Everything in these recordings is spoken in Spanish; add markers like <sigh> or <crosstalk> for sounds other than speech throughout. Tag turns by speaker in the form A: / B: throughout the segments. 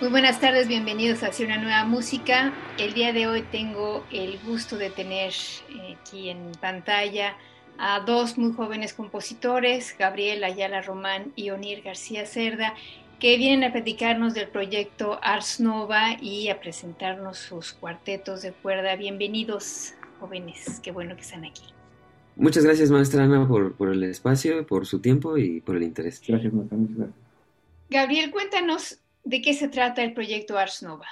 A: Muy buenas tardes, bienvenidos a Hacia una nueva música. El día de hoy tengo el gusto de tener eh, aquí en pantalla a dos muy jóvenes compositores, Gabriel Ayala Román y Onir García Cerda, que vienen a platicarnos del proyecto Ars Nova y a presentarnos sus cuartetos de cuerda. Bienvenidos, jóvenes, qué bueno que están aquí.
B: Muchas gracias, maestra Ana, por, por el espacio, por su tiempo y por el interés.
C: Gracias, maestra.
A: Gabriel, cuéntanos ¿De qué se trata el proyecto Ars Nova?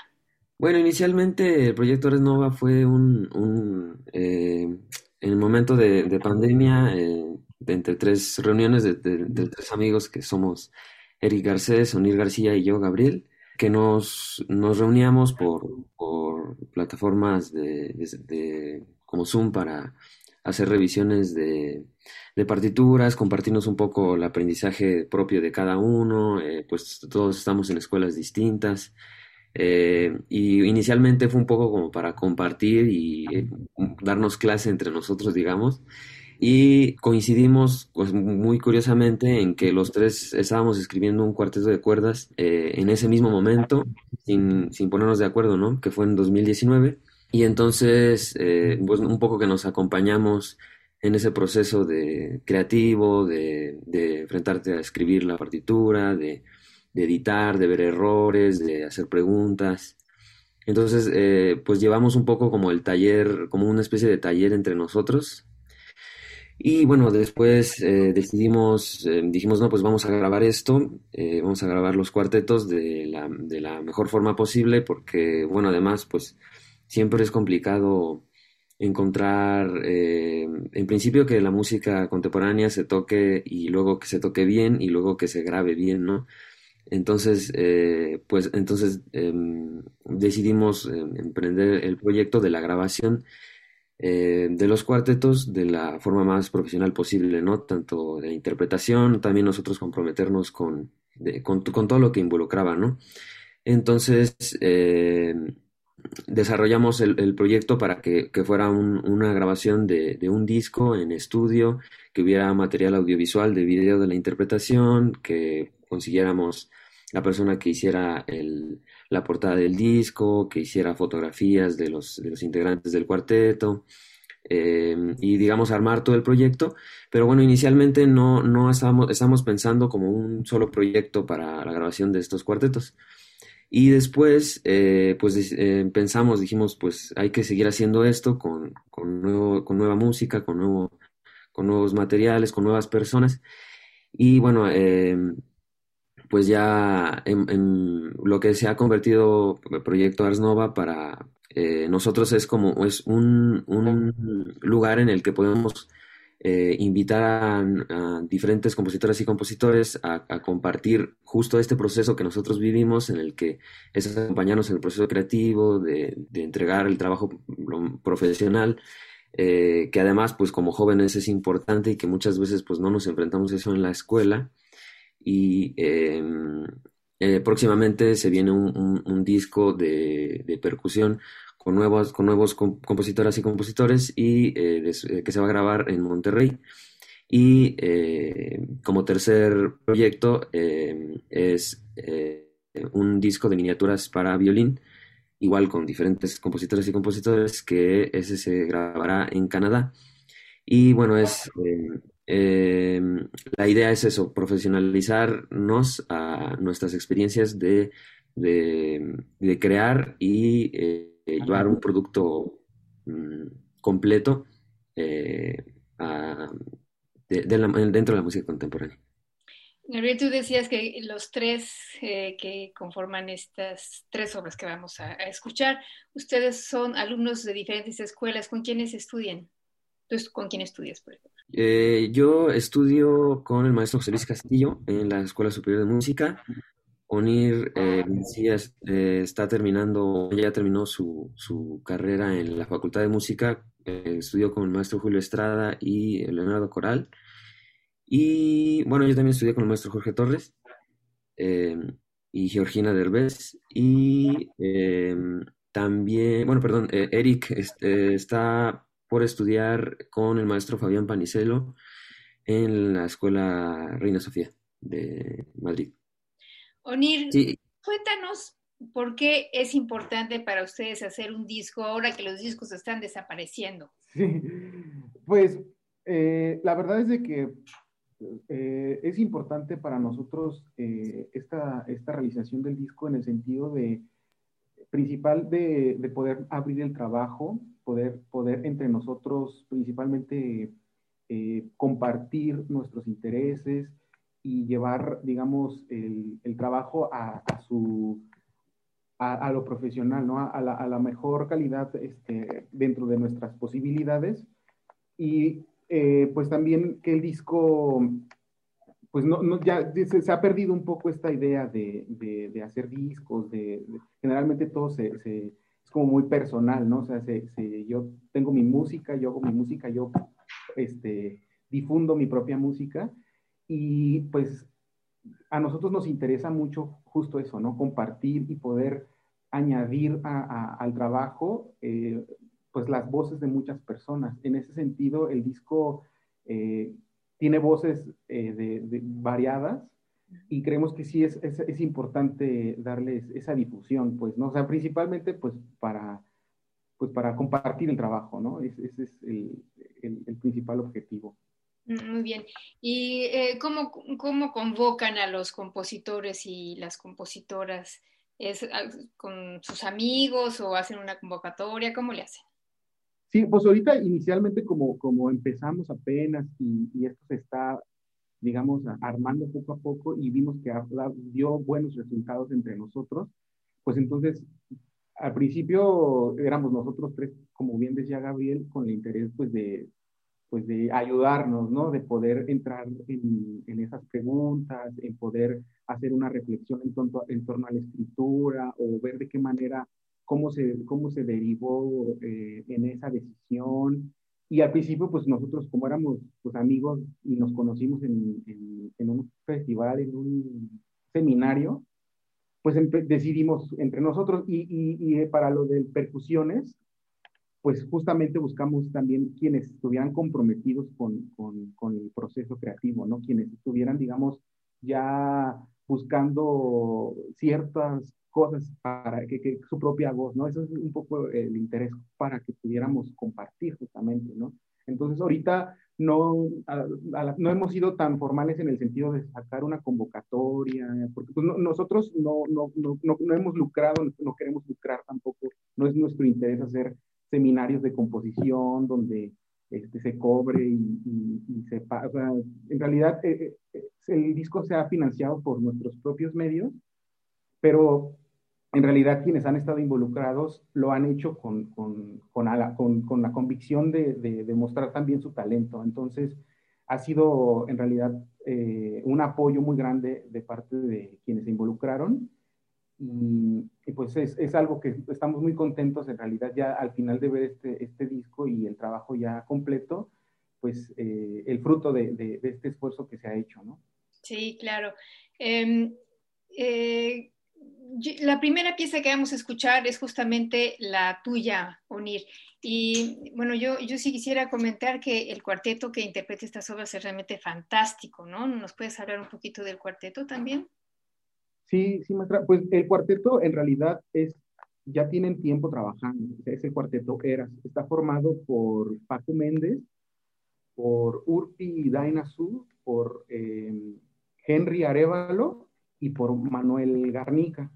B: Bueno, inicialmente el proyecto Ars Nova fue un, eh, en el momento de, pandemia, eh, entre tres reuniones de, tres amigos que somos Eric Garcés, Onir García y yo, Gabriel, que nos, nos reuníamos por, por plataformas de, como Zoom para hacer revisiones de, de partituras, compartirnos un poco el aprendizaje propio de cada uno, eh, pues todos estamos en escuelas distintas. Eh, y inicialmente fue un poco como para compartir y eh, darnos clase entre nosotros, digamos. Y coincidimos, pues muy curiosamente, en que los tres estábamos escribiendo un cuarteto de cuerdas en ese mismo momento, sin, sin, ponernos de acuerdo, ¿no? Que fue en 2019. Y entonces, pues un poco que nos acompañamos en ese proceso de creativo, de, enfrentarte a escribir la partitura, de, editar, de ver errores, de hacer preguntas. Entonces, eh, pues llevamos un poco como el taller, como una especie de taller entre nosotros. Y bueno, después eh, decidimos, eh, dijimos, no, pues vamos a grabar esto, vamos a grabar los cuartetos de la, de la mejor forma posible, porque, bueno, además, pues siempre es complicado encontrar, eh, en principio, que la música contemporánea se toque y luego que se toque bien y luego que se grabe bien, ¿no? Entonces, eh, pues entonces em, decidimos em, emprender el proyecto de la grabación eh, de los cuartetos de la forma más profesional posible, ¿no? Tanto de interpretación, también nosotros comprometernos con, con, con, todo lo que involucraba, ¿no? Entonces, desarrollamos el, proyecto para que, fuera una grabación de, un disco en estudio, que hubiera material audiovisual de video de la interpretación, que consiguiéramos la persona que hiciera la portada del disco, que hiciera fotografías de los, integrantes del cuarteto. Em, y digamos armar todo el proyecto, pero bueno, inicialmente no, no estábamos pensando como un solo proyecto para la grabación de estos cuartetos, y después, eh, pues eh, pensamos, dijimos, pues hay que seguir haciendo esto con, con, nuevo, con nueva música, con, nuevo, con nuevos materiales, con nuevas personas. Y bueno, em, pues ya lo que se ha convertido el proyecto Ars Nova para eh, nosotros es como es un, un lugar en el que podemos eh, invitar a, diferentes compositoras y compositores a, compartir justo este proceso que nosotros vivimos, en el que es acompañarnos en el proceso creativo, de, entregar el trabajo profesional, eh, que además, pues como jóvenes es importante y que muchas veces pues no nos enfrentamos eso en la escuela. Y em, eh, próximamente se viene un, disco de, de percusión con nuevos, con nuevos compositoras y compositores y eh, eh, que se va a grabar en Monterrey. Y eh, como tercer proyecto es un disco de miniaturas para violín, igual con diferentes compositores y compositores, que ese se grabará en Canadá. Y bueno, es la idea es eso, profesionalizarnos a nuestras experiencias de, de, crear y llevar un producto mm, completo a, dentro de la música contemporánea.
A: Gabriel, tú decías que los tres eh, que conforman estas tres obras que vamos a, escuchar, ustedes son alumnos de diferentes escuelas. ¿Con quiénes estudian? Entonces, ¿con quién estudias, por ejemplo?
B: Eh, yo estudio con el maestro José Luis Castillo en la Escuela Superior de Música. Onir eh, eh está terminando, ya terminó su, su, carrera en la Facultad de Música. estudió con el maestro Julio Estrada y Leonardo Coral. Y bueno, yo también estudié con el maestro Jorge Torres em, y Georgina Derbez. Y también, bueno, perdón, eh, Eric está por estudiar con el maestro Fabián Panicelo en la Escuela Reina Sofía de Madrid.
A: Onir, cuéntanos por qué es importante para ustedes hacer un disco ahora que los discos están desapareciendo.
C: pues eh, la verdad es de que eh, es importante para nosotros eh, esta, esta, realización del disco en el sentido de, principal de, poder abrir el trabajo, poder, poder entre nosotros principalmente eh, compartir nuestros intereses y llevar, digamos, el, trabajo a, su, a, lo profesional, ¿no? A la, a, la, mejor calidad este, dentro de nuestras posibilidades. Y eh, pues también que el disco, pues no, no ya se, ha perdido un poco esta idea de, de, hacer discos, de, generalmente todo se, se, es como muy personal, ¿no? O sea, yo tengo mi música, yo hago mi música, yo este, difundo mi propia música y pues a nosotros nos interesa mucho justo eso, ¿no? Compartir y poder añadir a, al trabajo eh, pues las voces de muchas personas. En ese sentido, el disco eh, tiene voces eh, de, variadas y creemos que sí es, es, importante darles esa difusión, pues, ¿no? O sea, principalmente, pues, para, pues, para compartir el trabajo, ¿no? ese es el, el, principal objetivo.
A: Muy bien. ¿Y eh, ¿cómo, cómo convocan a los compositores y las compositoras? ¿Es ah, con sus amigos o hacen una convocatoria? ¿Cómo le hacen?
C: Sí, pues ahorita inicialmente como, como empezamos apenas y, y esto se está, digamos, armando poco a poco y vimos que dio buenos resultados entre nosotros, pues entonces al principio éramos nosotros tres, como bien decía Gabriel, con el interés pues de, pues de ayudarnos, ¿no? De poder entrar en, en esas preguntas, en poder hacer una reflexión en, en torno a la escritura o ver de qué manera cómo se, cómo se derivó eh, en esa decisión. Y al principio, pues nosotros como éramos pues, amigos y nos conocimos en, en, un festival, en un seminario, pues decidimos entre nosotros y, y, y, para lo de percusiones, pues justamente buscamos también quienes estuvieran comprometidos con, con, el proceso creativo, ¿no? Quienes estuvieran, digamos, ya buscando ciertas cosas para que, su propia voz, ¿no? Eso es un poco el interés para que pudiéramos compartir justamente, ¿no? Entonces, ahorita no, no hemos sido tan formales en el sentido de sacar una convocatoria, porque pues, nosotros no, no, no, no, hemos lucrado, no queremos lucrar tampoco, no es nuestro interés hacer seminarios de composición donde este, se cobre y, se sea, en realidad eh, eh, el disco se ha financiado por nuestros propios medios pero en realidad quienes han estado involucrados lo han hecho con, con, con, la, con la, convicción de, de, demostrar también su talento. Entonces, ha sido en realidad eh, un apoyo muy grande de parte de quienes se involucraron. Y, pues es, es, algo que estamos muy contentos en realidad ya al final de ver este, este disco y el trabajo ya completo, pues eh, el fruto de, de, este esfuerzo que se ha hecho, ¿no?
A: Sí, claro. Em, eh, la primera pieza que vamos a escuchar es justamente la tuya, Unir. Y bueno, yo, yo sí quisiera comentar que el cuarteto que interpreta estas obras es realmente fantástico, ¿no? ¿Nos puedes hablar un poquito del cuarteto también?
C: Sí, sí, maestra. Pues el cuarteto en realidad es, ya tienen tiempo trabajando. Ese cuarteto era, está formado por Paco Méndez por Urpi Dainazú, por eh, Henry Arevalo y por Manuel Garnica.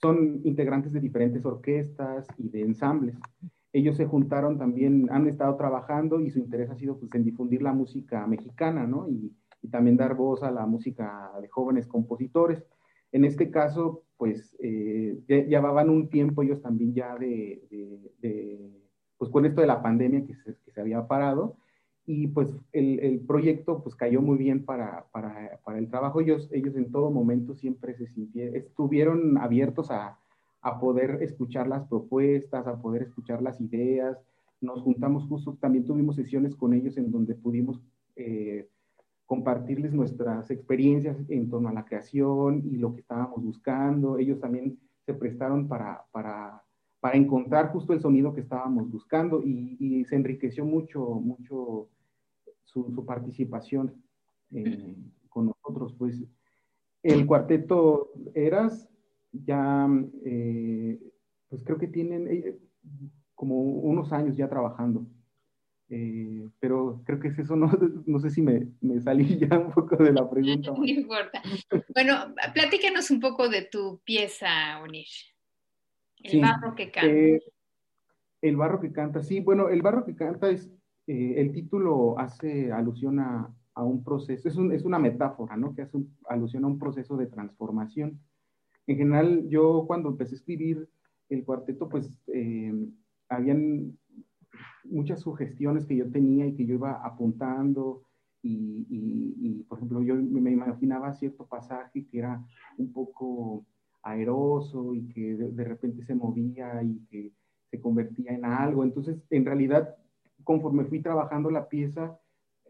C: Son integrantes de diferentes orquestas y de ensambles. Ellos se juntaron también, han estado trabajando y su interés ha sido pues, en difundir la música mexicana, ¿no? Y, y también dar voz a la música de jóvenes compositores. En este caso, pues eh, llevaban un tiempo ellos también ya de, de, pues con esto de la pandemia que se, que se había parado, y pues el, el, proyecto pues cayó muy bien para, para, para, el trabajo. Ellos, ellos en todo momento siempre se sintieron, estuvieron abiertos a, a, poder escuchar las propuestas, a poder escuchar las ideas. Nos juntamos justo, también tuvimos sesiones con ellos en donde pudimos eh, compartirles nuestras experiencias en torno a la creación y lo que estábamos buscando. Ellos también se prestaron para, para, para encontrar justo el sonido que estábamos buscando y, y se enriqueció mucho, mucho su, su participación eh, con nosotros. Pues el cuarteto Eras ya, eh, pues creo que tienen eh, como unos años ya trabajando. Eh, pero creo que es eso, <laughs> no, no sé si me, me, salí <laughs> ya un poco de la pregunta. <laughs>
A: No importa. Bueno, platícanos un poco de tu pieza, Onish. El sí, barro que canta.
C: Eh, el barro que canta, sí, bueno, el barro que canta es, eh, el título hace alusión a, a un proceso, es, un, es, una metáfora, ¿no? Que hace un, alusión a un proceso de transformación. En general, yo cuando empecé a escribir el cuarteto, pues eh, habían muchas sugestiones que yo tenía y que yo iba apuntando. Y, y, y, por ejemplo, yo me imaginaba cierto pasaje que era un poco aeroso y que de, de, repente se movía y que se convertía en algo. Entonces, en realidad, conforme fui trabajando la pieza,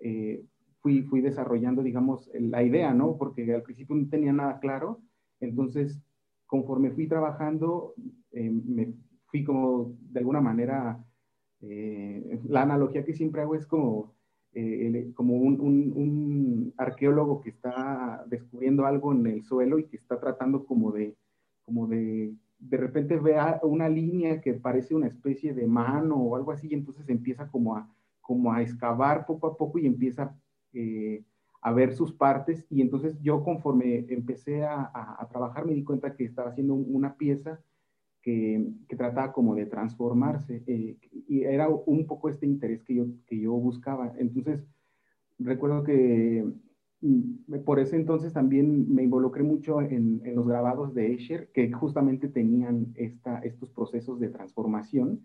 C: eh, fui, fui desarrollando, digamos, la idea, ¿no? Porque al principio no tenía nada claro. Entonces, conforme fui trabajando, eh, me fui como de alguna manera eh, la analogía que siempre hago es como, eh, como un, un, arqueólogo que está descubriendo algo en el suelo y que está tratando como de, como de, de repente ve una línea que parece una especie de mano o algo así, y entonces empieza como a, como a excavar poco a poco y empieza eh, a ver sus partes. Y entonces yo conforme empecé a, a trabajar me di cuenta que estaba haciendo una pieza que, que, trataba como de transformarse eh, y era un poco este interés que yo, que yo buscaba. Entonces, recuerdo que mm, por ese entonces también me involucré mucho en, en los grabados de Escher, que justamente tenían esta, estos procesos de transformación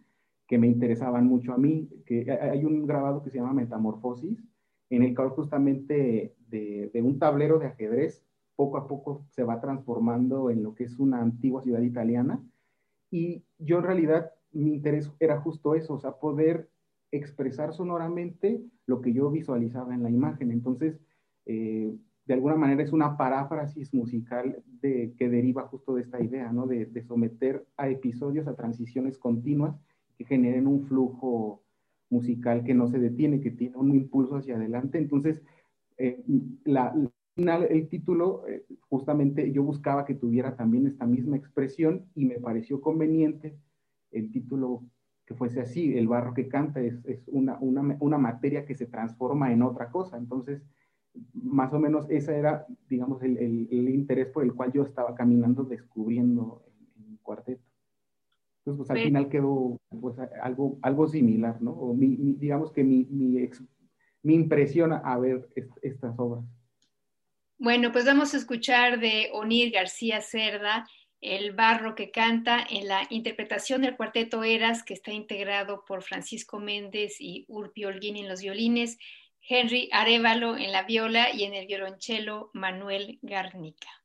C: que me interesaban mucho a mí, que hay un grabado que se llama Metamorfosis, en el cual justamente de, de un tablero de ajedrez poco a poco se va transformando en lo que es una antigua ciudad italiana, y yo en realidad mi interés era justo eso, o sea, poder expresar sonoramente lo que yo visualizaba en la imagen. Entonces, eh, de alguna manera es una paráfrasis musical de, que deriva justo de esta idea, ¿no? De, someter a episodios, a transiciones continuas que generen un flujo musical que no se detiene, que tiene un impulso hacia adelante. Entonces, eh, la, el título, eh, justamente yo buscaba que tuviera también esta misma expresión y me pareció conveniente el título que fuese así, el barro que canta es, es una, una, una, materia que se transforma en otra cosa. Entonces, más o menos ese era, digamos, el, el, el interés por el cual yo estaba caminando descubriendo el, el cuarteto. Entonces, pues al final quedó pues, algo, algo similar, ¿no? O mi, mi, digamos que mi, mi, ex, mi impresión a ver est estas obras.
A: Bueno, pues vamos a escuchar de Onir García Cerda, El barro que canta, en la interpretación del cuarteto Eras, que está integrado por Francisco Méndez y Urpi Holguín en los violines, Henry Arevalo en la viola y en el violonchelo Manuel Garnica.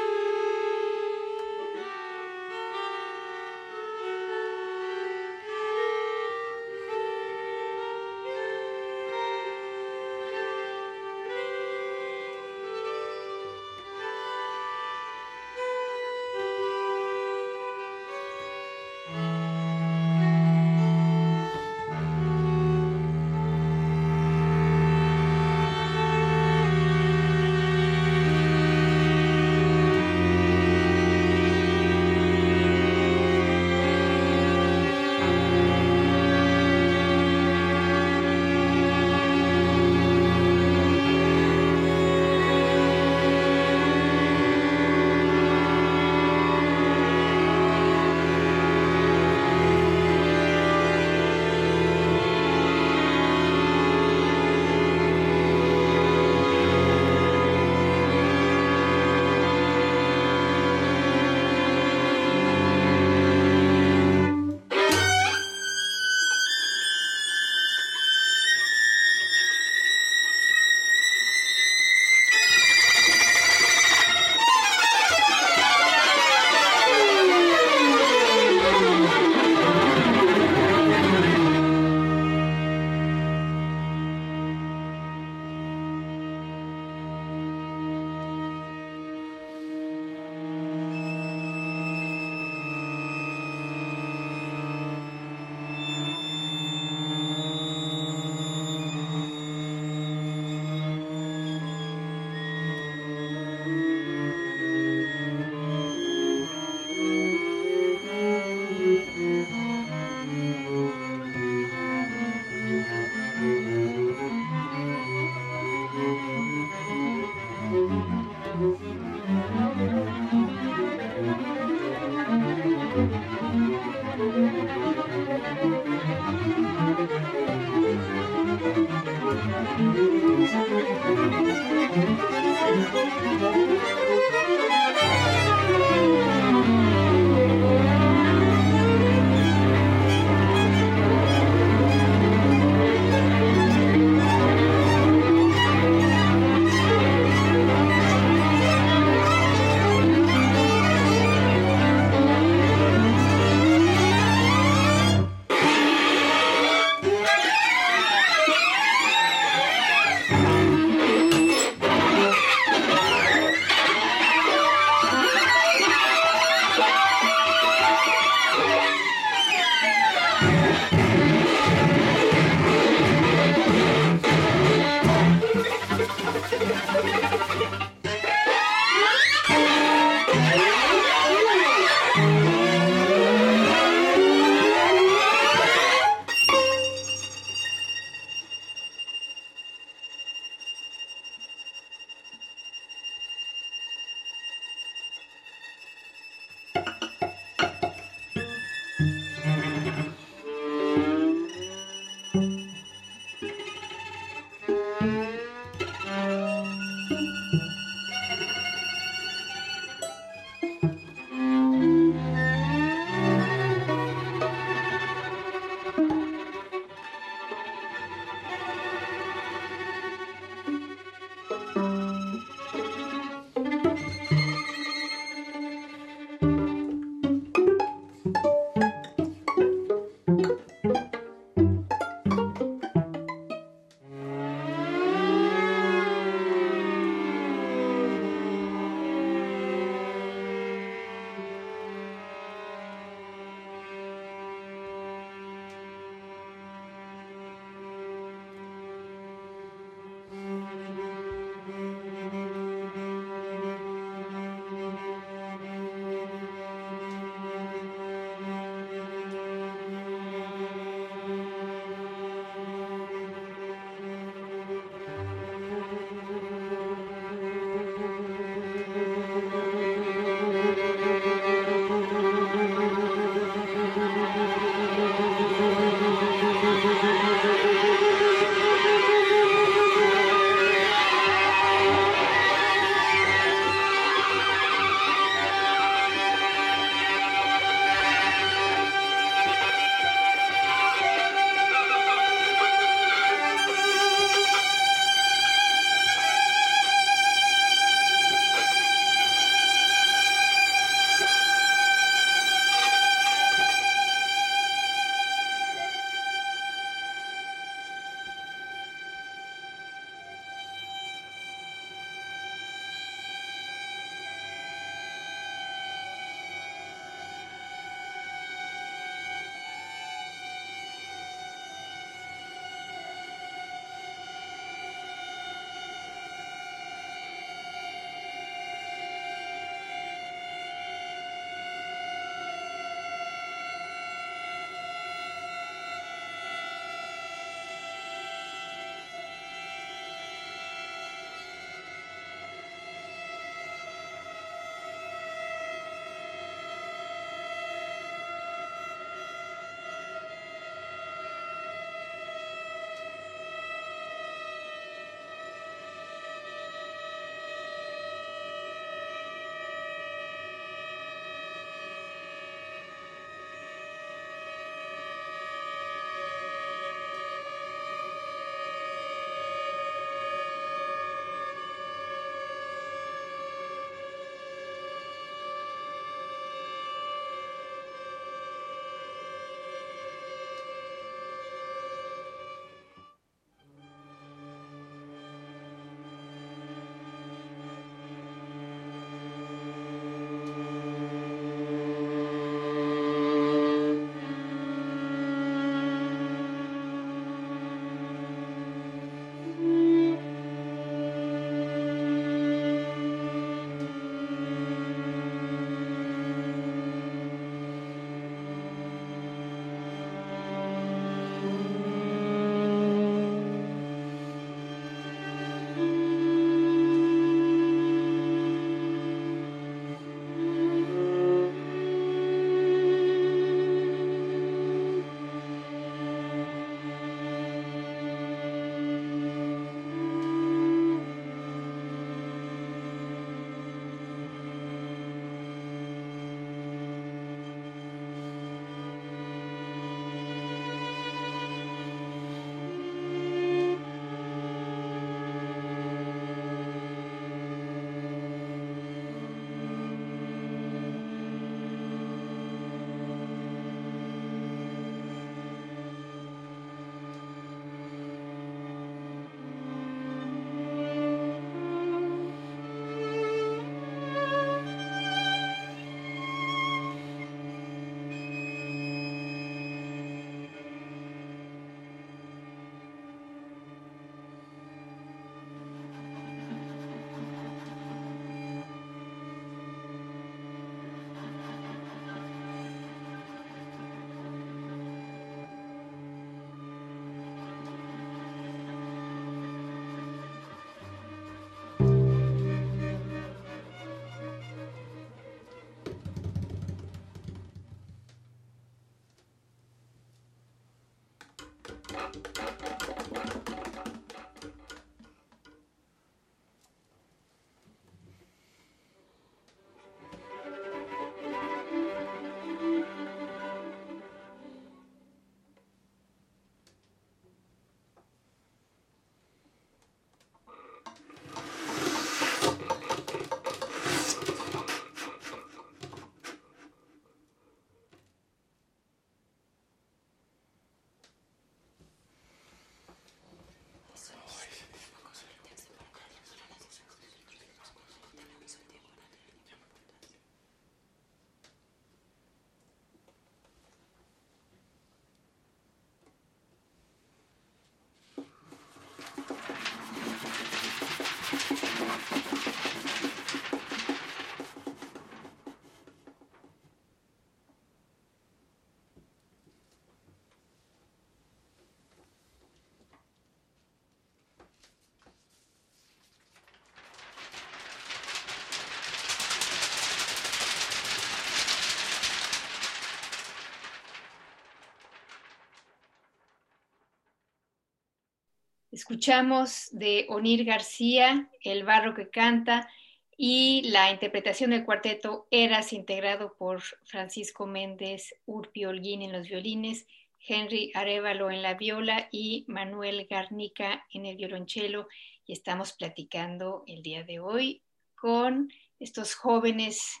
A: Escuchamos de Onir García, El barro que canta, y la interpretación del cuarteto Eras, integrado por Francisco Méndez Urpi Holguín en los violines, Henry Arevalo en la viola y Manuel Garnica en el violonchelo. Y estamos platicando el día de hoy con estos jóvenes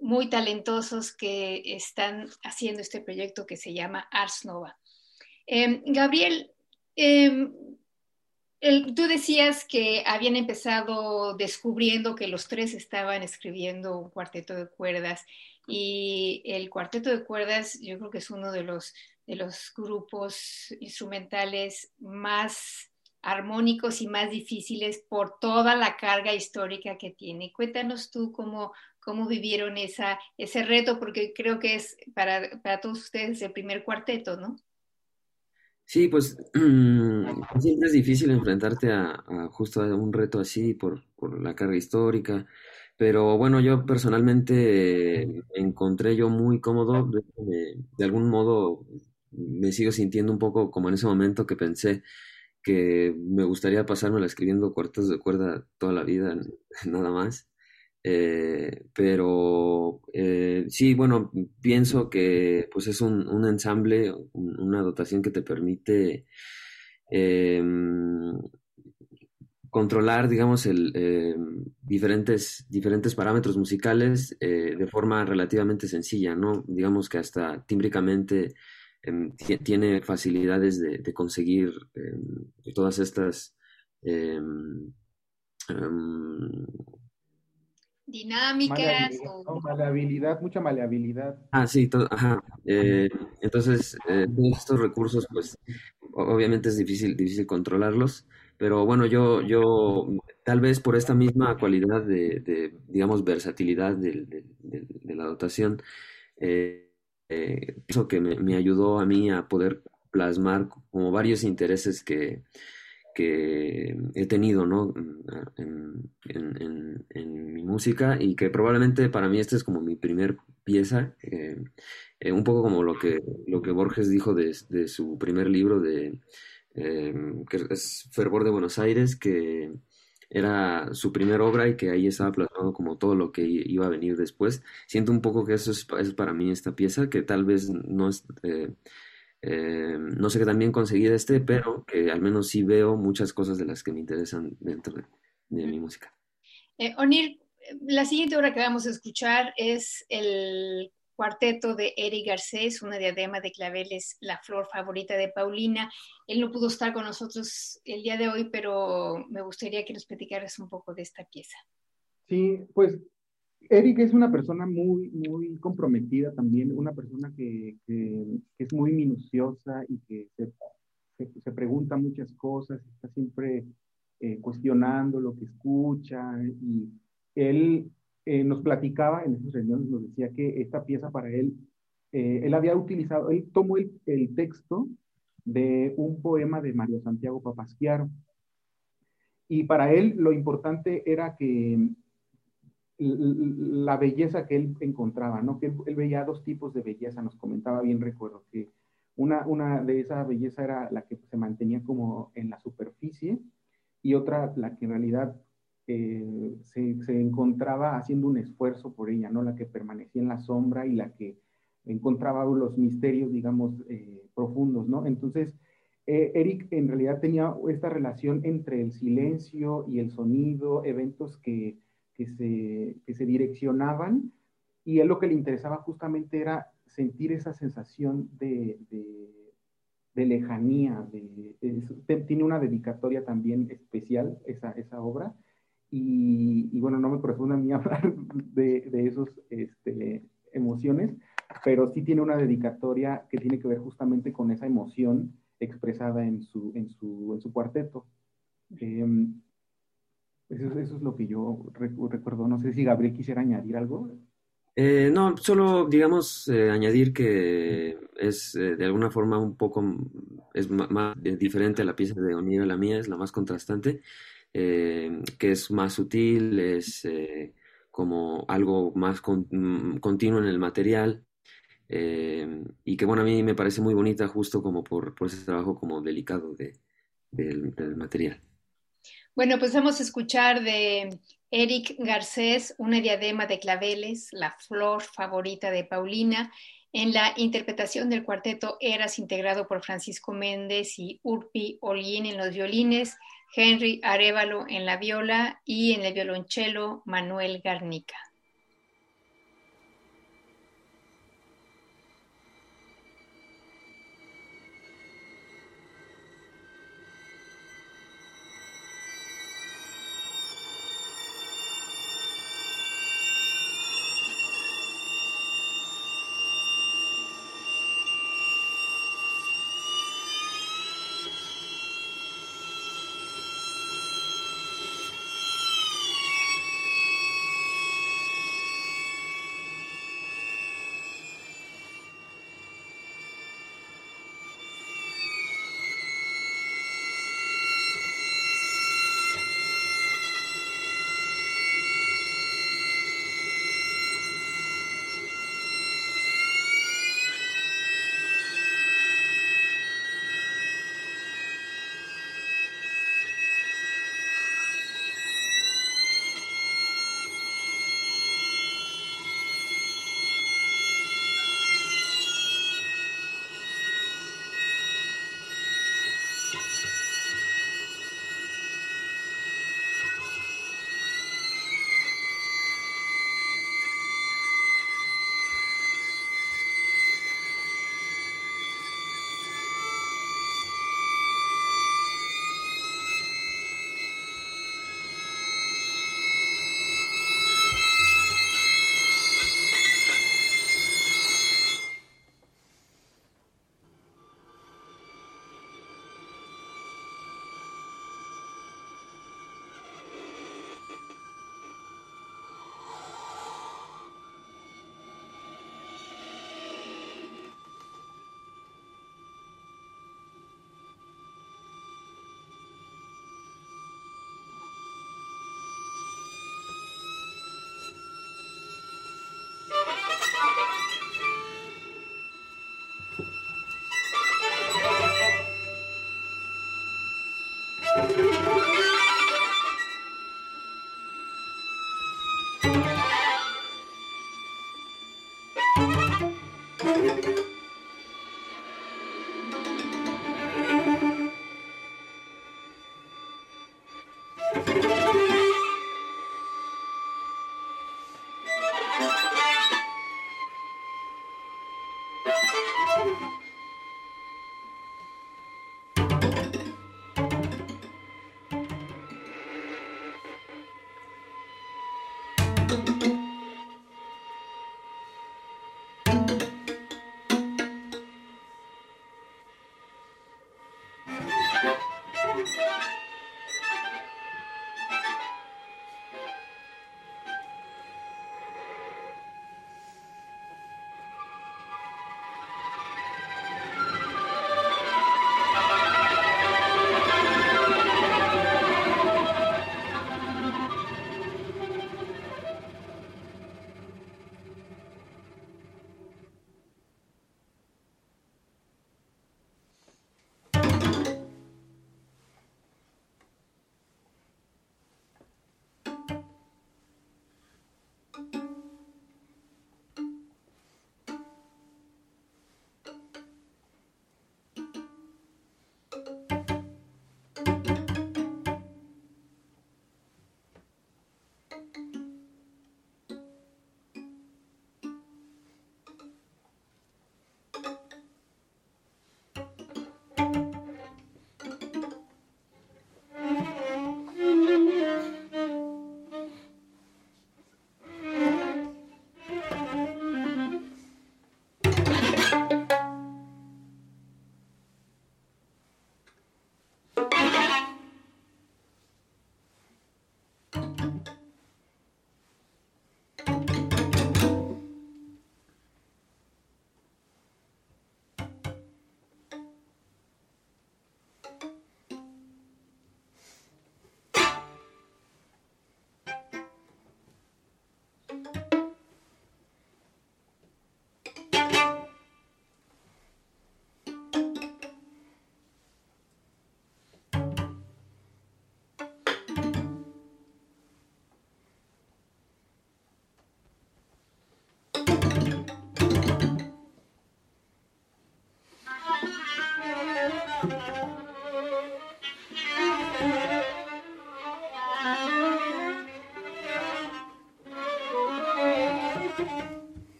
A: muy talentosos que están haciendo este proyecto que se llama Ars Nova. Eh, Gabriel, eh, tú decías que habían empezado descubriendo que los tres estaban escribiendo un cuarteto de cuerdas y el cuarteto de cuerdas yo creo que es uno de los, de los grupos instrumentales más armónicos y más difíciles por toda la carga histórica que tiene. Cuéntanos tú cómo, cómo vivieron esa, ese reto, porque creo que es para, para todos ustedes el primer cuarteto, ¿no?
B: Sí, pues <clears throat> siempre es difícil enfrentarte a, justo a un reto así por, la carga histórica, pero bueno, yo personalmente encontré yo muy cómodo, de, de, algún modo me sigo sintiendo un poco como en ese momento que pensé que me gustaría pasármela escribiendo cuartos de cuerda toda la vida, <laughs> nada más. Eh, pero eh, sí, bueno, pienso que pues es un, ensamble, una dotación que te permite em, controlar, digamos, el, em, diferentes, diferentes parámetros musicales eh, de forma relativamente sencilla, ¿no? Digamos que hasta tímbricamente em, tiene facilidades de, de conseguir todas estas
A: dinámicas.
C: Maleabilidad, mucha maleabilidad.
B: Ah, sí, ajá. Eh, entonces, eh, estos recursos, pues, obviamente es difícil, difícil controlarlos, pero bueno, yo, yo, tal vez por esta misma cualidad de, digamos, versatilidad de, la dotación, eh, eso que me, me ayudó a mí a poder plasmar como varios intereses que, que he tenido ¿no? en, mi música y que probablemente para mí esta es como mi primer pieza, eh, eh, un poco como lo que, lo que Borges dijo de, su primer libro de eh, que es Fervor de Buenos Aires, que era su primera obra y que ahí estaba plasmado como todo lo que iba a venir después. Siento un poco que eso es, es para mí esta pieza, que tal vez no es eh, no sé qué también conseguir este, pero que al menos sí veo muchas cosas de las que me interesan dentro de, mi música.
A: Eh, Onir, la siguiente obra que vamos a escuchar es el cuarteto de Eric Garcés, una diadema de claveles, la flor favorita de Paulina. Él no pudo estar con nosotros el día de hoy, pero me gustaría que nos platicaras un poco de esta pieza.
C: Sí, pues Eric es una persona muy, muy comprometida también, una persona que, es muy minuciosa y que se, pregunta muchas cosas, está siempre eh, cuestionando lo que escucha y él eh, nos platicaba en esas reuniones, nos decía que esta pieza para él, eh, él había utilizado, él tomó el, el, texto de un poema de Mario Santiago Papasquiaro y para él lo importante era que la belleza que él encontraba, ¿no? Que él, veía dos tipos de belleza, nos comentaba bien, recuerdo, que una, de esa belleza era la que se mantenía como en la superficie, y otra la que en realidad eh, se, se, encontraba haciendo un esfuerzo por ella, ¿no? La que permanecía en la sombra y la que encontraba los misterios, digamos, eh, profundos, ¿no? Entonces, eh, Eric en realidad tenía esta relación entre el silencio y el sonido, eventos que, que, se, que se direccionaban, y él lo que le interesaba justamente era sentir esa sensación de, de, lejanía, de, tiene una dedicatoria también especial esa, esa obra, y, y, bueno, no me corresponde a mí <laughs> hablar de, de esos este, emociones, pero sí tiene una dedicatoria que tiene que ver justamente con esa emoción expresada en su, en su, en su cuarteto. Em, eso, eso, es lo que yo recuerdo. No sé si Gabriel quisiera añadir algo.
B: Eh, no, solo digamos eh, añadir que es eh, de alguna forma un poco es más, diferente a la pieza de Onira, la mía es la más contrastante, que es más sutil, es como algo más continuo en el material, eh, y que bueno, a mí me parece muy bonita justo como por, por ese trabajo como delicado de, del material.
A: Bueno, pues vamos a escuchar de Eric Garcés, una diadema de claveles, la flor favorita de Paulina, en la interpretación del cuarteto Eras integrado por Francisco Méndez y Urpi Olín en los violines, Henry Arevalo en la viola y en el violonchelo Manuel Garnica.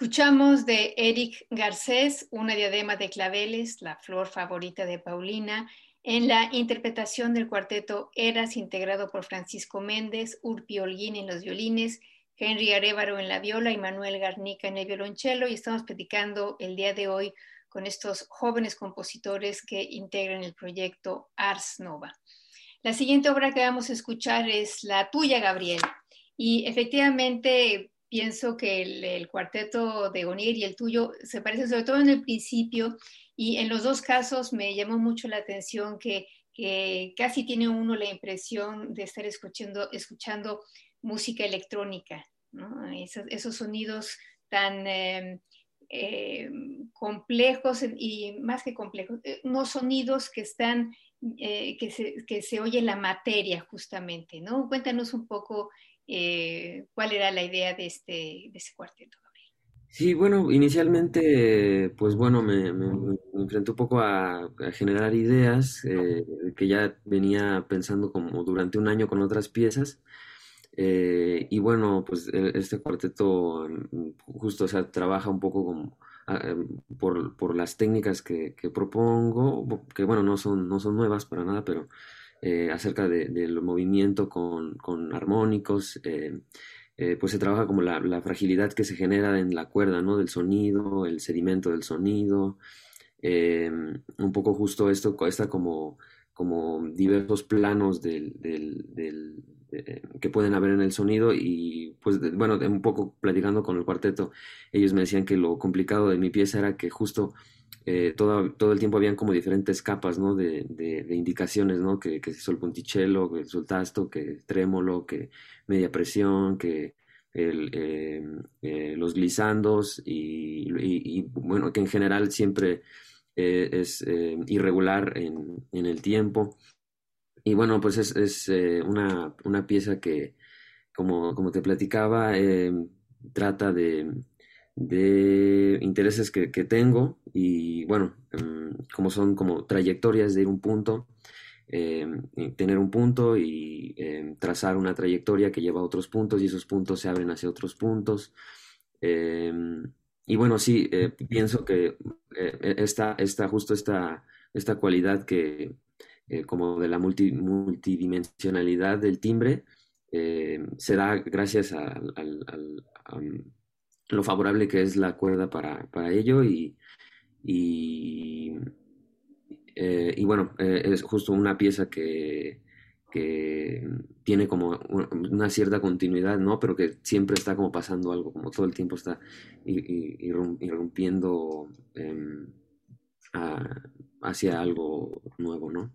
A: Escuchamos de Eric Garcés, Una diadema de claveles, la flor favorita de Paulina, en la interpretación del cuarteto Eras, integrado por Francisco Méndez, Urpi Holguín en los violines, Henry Arevaro en la viola y Manuel Garnica en el violonchelo. Y estamos platicando el día de hoy con estos jóvenes compositores que integran el proyecto Ars Nova. La siguiente obra que vamos a escuchar es la tuya, Gabriel. Y efectivamente, pienso que el, cuarteto de Onier y el tuyo se parecen sobre todo en el principio y en los dos casos me llamó mucho la atención que, casi tiene uno la impresión de estar escuchando, escuchando música electrónica, esos, sonidos tan em, em, complejos y más que complejos, eh, unos sonidos que están, eh, que, se, que se oye la materia justamente, ¿no? Cuéntanos un poco eh, cuál era la idea de este, cuarteto.
B: Sí, bueno, inicialmente, pues bueno, me, me, enfrenté un poco a, generar ideas eh, que ya venía pensando como durante un año con otras piezas. Eh, y bueno, pues e, este cuarteto mm, justo, o sea, trabaja un poco como em, por, por, las técnicas que, que, propongo, que bueno, no son, no son nuevas para nada, pero eh, acerca del movimiento con, con armónicos, eh, eh, pues se trabaja como la, fragilidad que se genera en la cuerda, ¿no? Del sonido, el sedimento del sonido, un poco justo esto, está como, como diversos planos del que pueden haber en el sonido y pues bueno, un poco platicando con el cuarteto, ellos me decían que lo complicado de mi pieza era que justo eh, todo, todo, el tiempo habían como diferentes capas, ¿no? De, de, indicaciones, ¿no? Que, que se hizo el punticello, que el tasto, que trémolo, que media presión, que eh, eh, los glisandos y, y, bueno, que en general siempre es irregular en, en, el tiempo. Y bueno, pues es, es una, una, pieza que, como, como te platicaba, trata de de intereses que, tengo y bueno, em, como son como trayectorias de ir un punto, em, tener un punto y em, trazar una trayectoria que lleva a otros puntos y esos puntos se abren hacia otros puntos. y bueno, sí, eh, pienso que eh, esta, esta, justo esta, esta cualidad que eh, como de la multidimensionalidad del timbre se da gracias al lo favorable que es la cuerda para, para ello y, y, eh, y bueno, eh, es justo una pieza que, que tiene como una cierta continuidad, ¿no? Pero que siempre está como pasando algo, como todo el tiempo está irrumpiendo em, hacia algo nuevo, ¿no?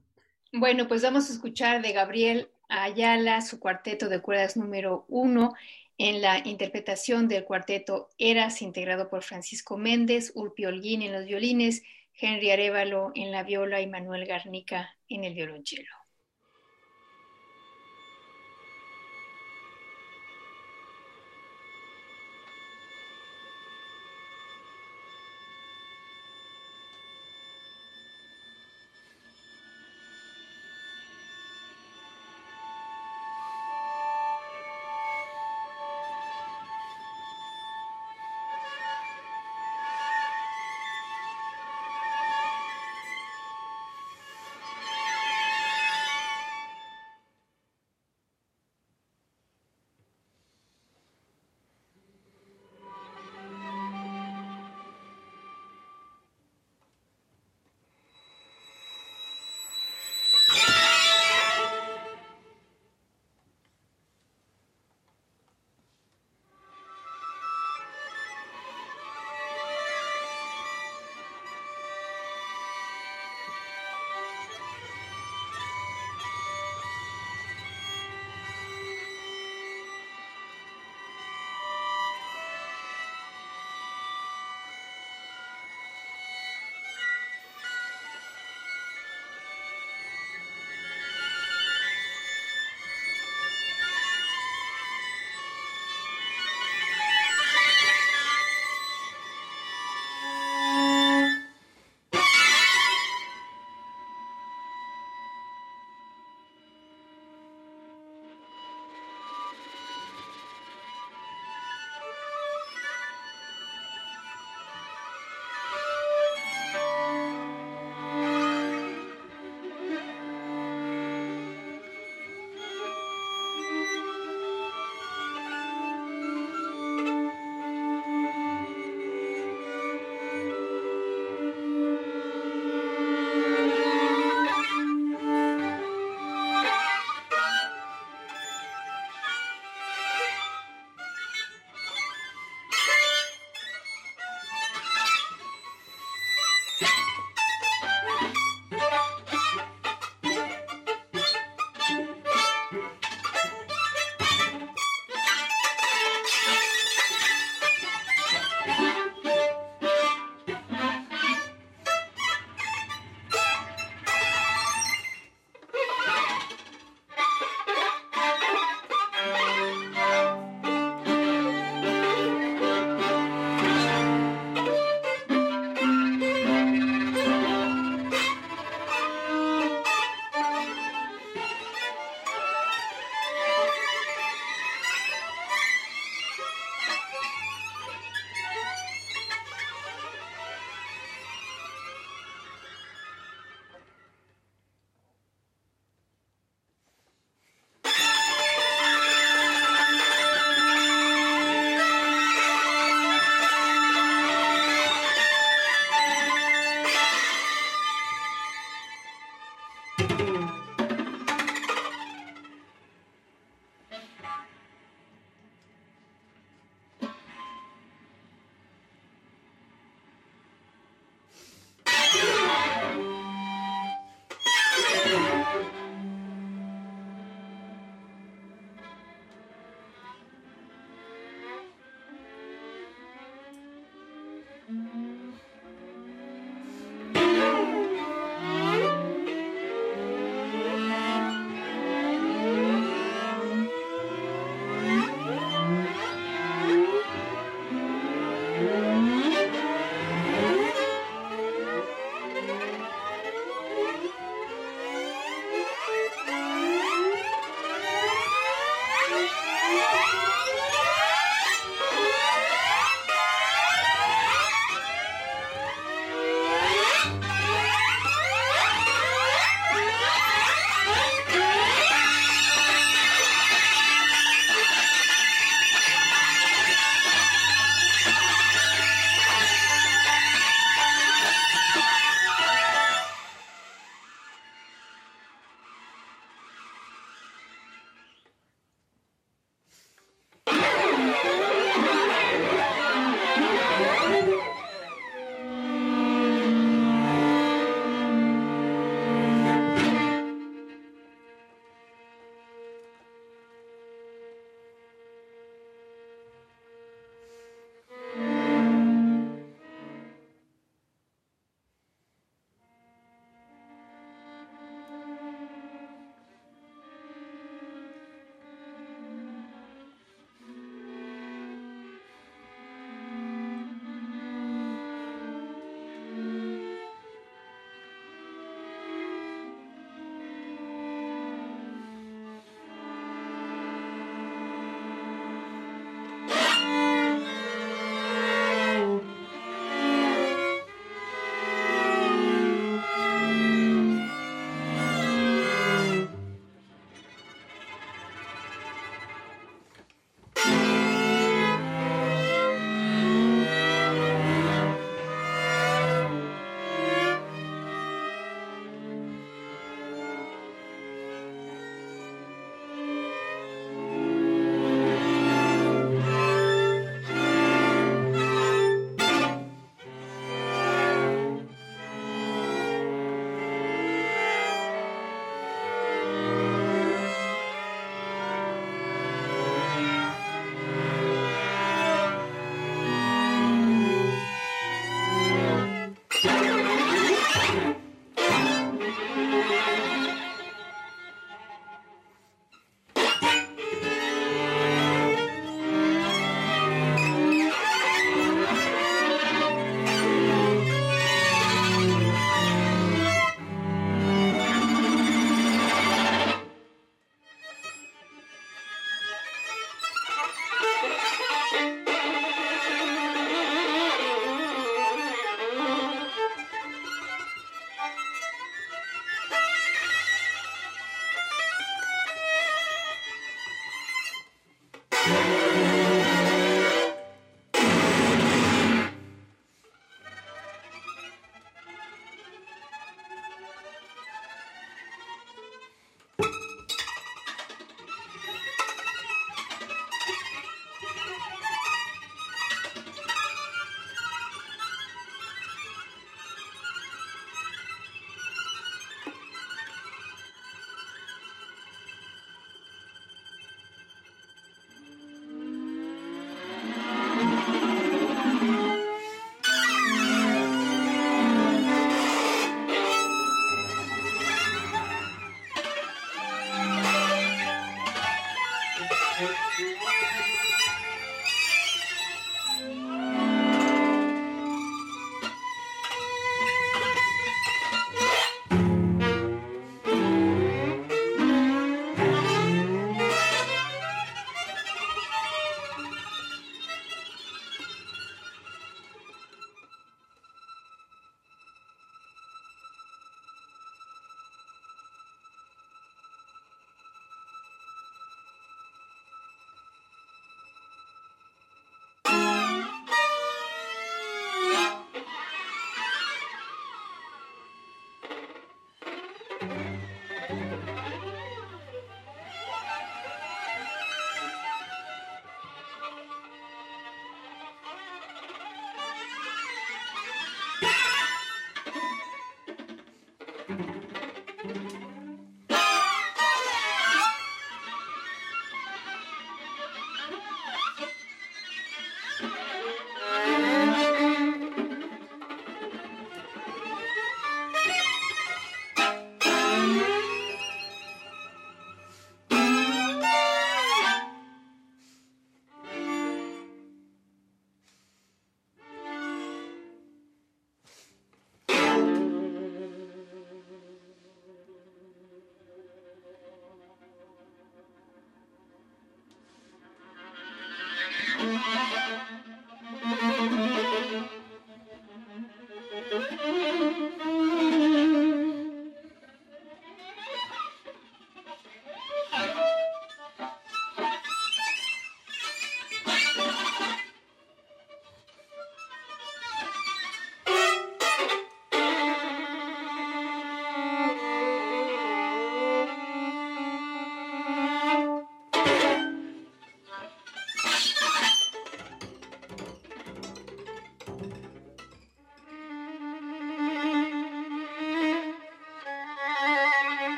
A: Bueno, pues vamos a escuchar de Gabriel Ayala su cuarteto de cuerdas número uno En la interpretación del cuarteto Eras, integrado por Francisco Méndez, Ulpi Holguín en los violines, Henry Arevalo en la viola y Manuel Garnica en el violonchelo.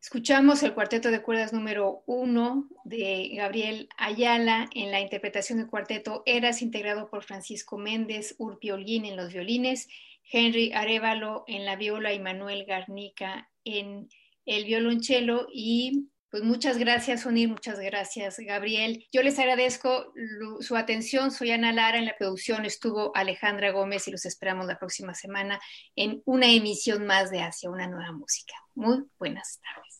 A: Escuchamos el cuarteto de cuerdas número uno de Gabriel Ayala en la interpretación del cuarteto Eras, integrado por Francisco Méndez, Urpi Holguín en los violines, Henry Arevalo en la viola y Manuel Garnica en el violonchelo y pues muchas gracias, Onir, muchas gracias, Gabriel. Yo les agradezco su atención. Soy Ana Lara, en la producción estuvo Alejandra Gómez y los esperamos la próxima semana en una emisión más de Hacia una nueva música. Muy buenas tardes.